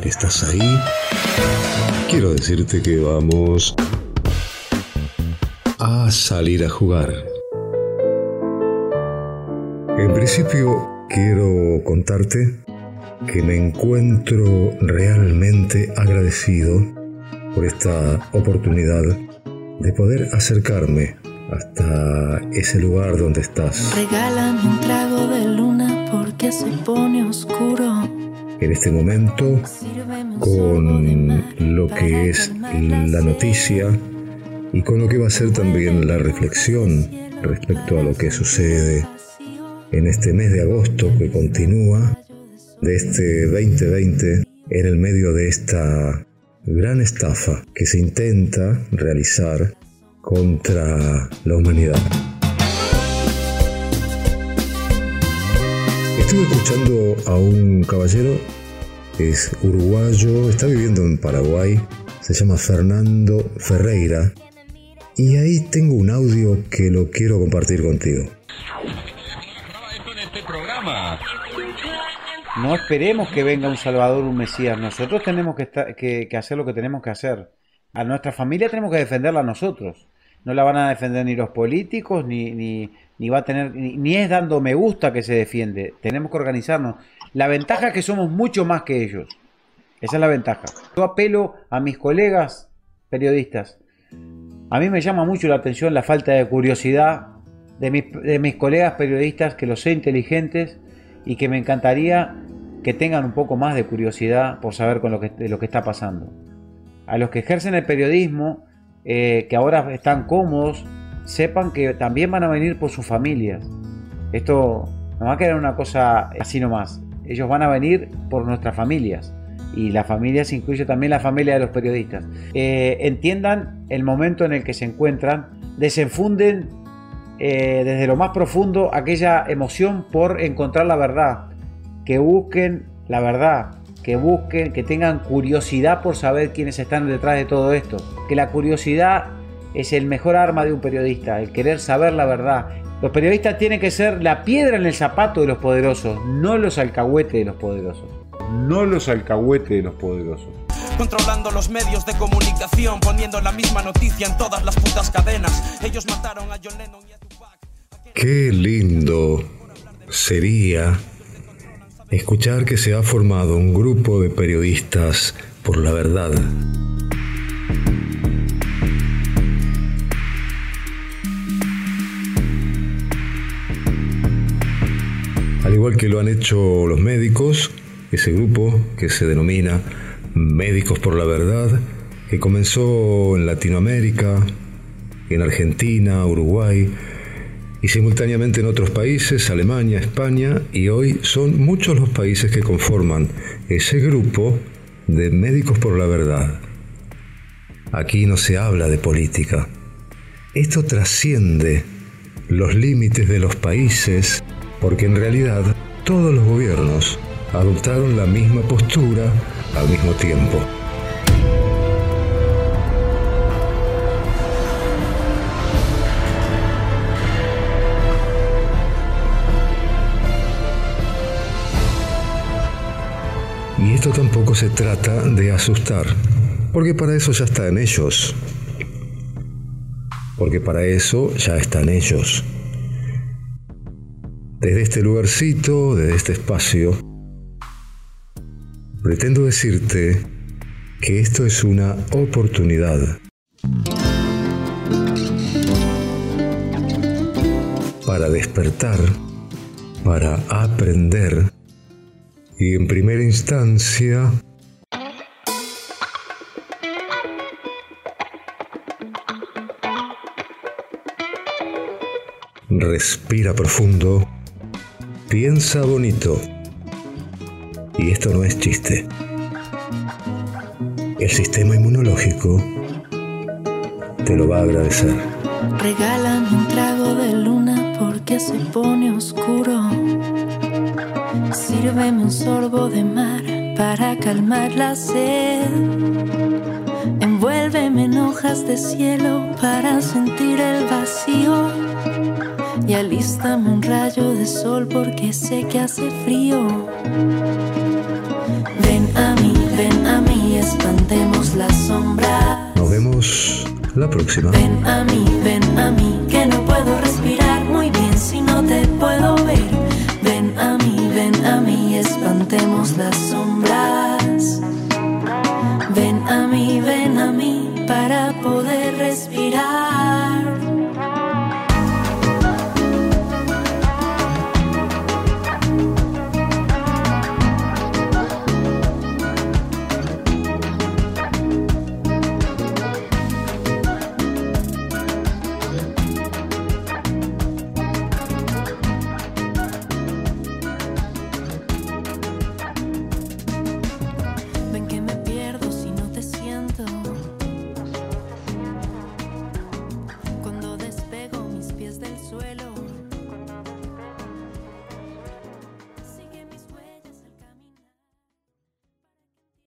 que estás ahí, quiero decirte que vamos a salir a jugar. En principio, quiero contarte que me encuentro realmente agradecido por esta oportunidad de poder acercarme hasta ese lugar donde estás. Regálame un trago de luna porque se pone oscuro. En este momento, con lo que es la noticia y con lo que va a ser también la reflexión respecto a lo que sucede en este mes de agosto que continúa de este 2020 en el medio de esta gran estafa que se intenta realizar contra la humanidad. Estuve escuchando a un caballero, es uruguayo, está viviendo en Paraguay, se llama Fernando Ferreira, y ahí tengo un audio que lo quiero compartir contigo. No esperemos que venga un Salvador, un Mesías. Nosotros tenemos que, hacer lo que tenemos que hacer. A nuestra familia tenemos que defenderla nosotros. No la van a defender ni los políticos, ni, ni, va a tener, ni, es dando me gusta que se defiende. Tenemos que organizarnos. La ventaja es que somos mucho más que ellos. Esa es la ventaja. Yo apelo a mis colegas periodistas. A mí me llama mucho la atención la falta de curiosidad de mis, de mis colegas periodistas, que los sé inteligentes y que me encantaría que tengan un poco más de curiosidad por saber con lo que, de lo que está pasando. A los que ejercen el periodismo, eh, que ahora están cómodos, sepan que también van a venir por sus familias. Esto no va a quedar una cosa así nomás. Ellos van a venir por nuestras familias. Y las familias incluye también la familia de los periodistas. Eh, entiendan el momento en el que se encuentran, desenfunden eh, desde lo más profundo aquella emoción por encontrar la verdad, que busquen la verdad, que busquen, que tengan curiosidad por saber quiénes están detrás de todo esto, que la curiosidad es el mejor arma de un periodista, el querer saber la verdad. Los periodistas tienen que ser la piedra en el zapato de los poderosos, no los alcahuetes de los poderosos. No los alcahuetes de los poderosos controlando los medios de comunicación, poniendo la misma noticia en todas las putas cadenas. Ellos mataron a John Lennon y a Qué lindo sería escuchar que se ha formado un grupo de periodistas por la verdad. Al igual que lo han hecho los médicos, ese grupo que se denomina Médicos por la Verdad, que comenzó en Latinoamérica, en Argentina, Uruguay, y simultáneamente en otros países, Alemania, España, y hoy son muchos los países que conforman ese grupo de médicos por la verdad. Aquí no se habla de política. Esto trasciende los límites de los países porque en realidad todos los gobiernos adoptaron la misma postura al mismo tiempo. Y esto tampoco se trata de asustar, porque para eso ya está en ellos. Porque para eso ya están ellos. Desde este lugarcito, desde este espacio, pretendo decirte que esto es una oportunidad. Para despertar, para aprender y en primera instancia respira profundo, piensa bonito. Y esto no es chiste. El sistema inmunológico te lo va a agradecer. Regálame un trago de luna porque se pone oscuro Sírveme un sorbo de mar para calmar la sed. Envuélveme en hojas de cielo para sentir el vacío. Y alístame un rayo de sol porque sé que hace frío. Ven a mí, ven a mí, espantemos la sombra. Nos vemos la próxima. Ven a mí, ven a mí, que no puedo respirar muy bien si no te puedo